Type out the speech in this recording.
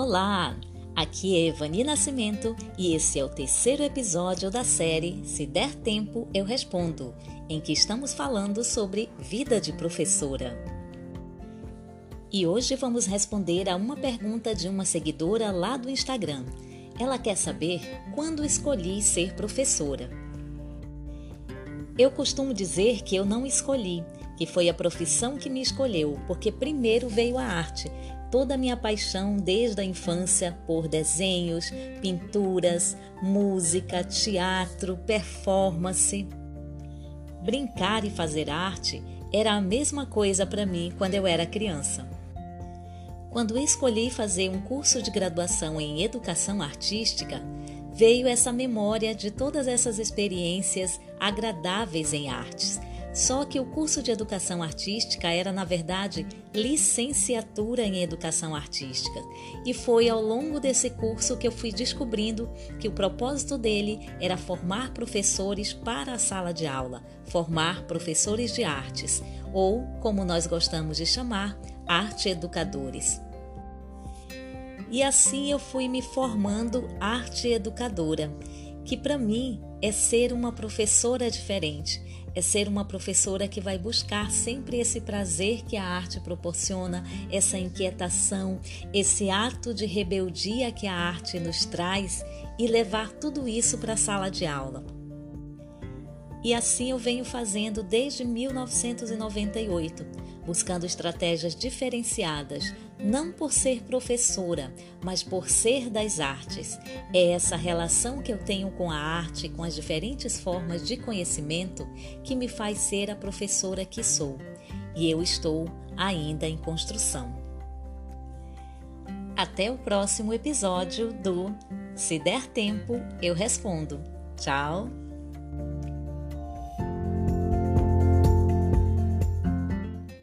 Olá, aqui é Evani Nascimento e esse é o terceiro episódio da série Se Der Tempo Eu Respondo, em que estamos falando sobre vida de professora. E hoje vamos responder a uma pergunta de uma seguidora lá do Instagram. Ela quer saber quando escolhi ser professora. Eu costumo dizer que eu não escolhi, que foi a profissão que me escolheu, porque primeiro veio a arte, toda a minha paixão desde a infância por desenhos, pinturas, música, teatro, performance. Brincar e fazer arte era a mesma coisa para mim quando eu era criança. Quando escolhi fazer um curso de graduação em educação artística, veio essa memória de todas essas experiências agradáveis em artes só que o curso de educação artística era, na verdade, licenciatura em educação artística. E foi ao longo desse curso que eu fui descobrindo que o propósito dele era formar professores para a sala de aula, formar professores de artes, ou, como nós gostamos de chamar, arte educadores. E assim eu fui me formando arte educadora, que para mim é ser uma professora diferente, é ser uma professora que vai buscar sempre esse prazer que a arte proporciona, essa inquietação, esse ato de rebeldia que a arte nos traz e levar tudo isso para a sala de aula. E assim eu venho fazendo desde 1998, buscando estratégias diferenciadas, não por ser professora, mas por ser das artes. É essa relação que eu tenho com a arte, com as diferentes formas de conhecimento, que me faz ser a professora que sou. E eu estou ainda em construção. Até o próximo episódio do Se Der Tempo, eu respondo. Tchau!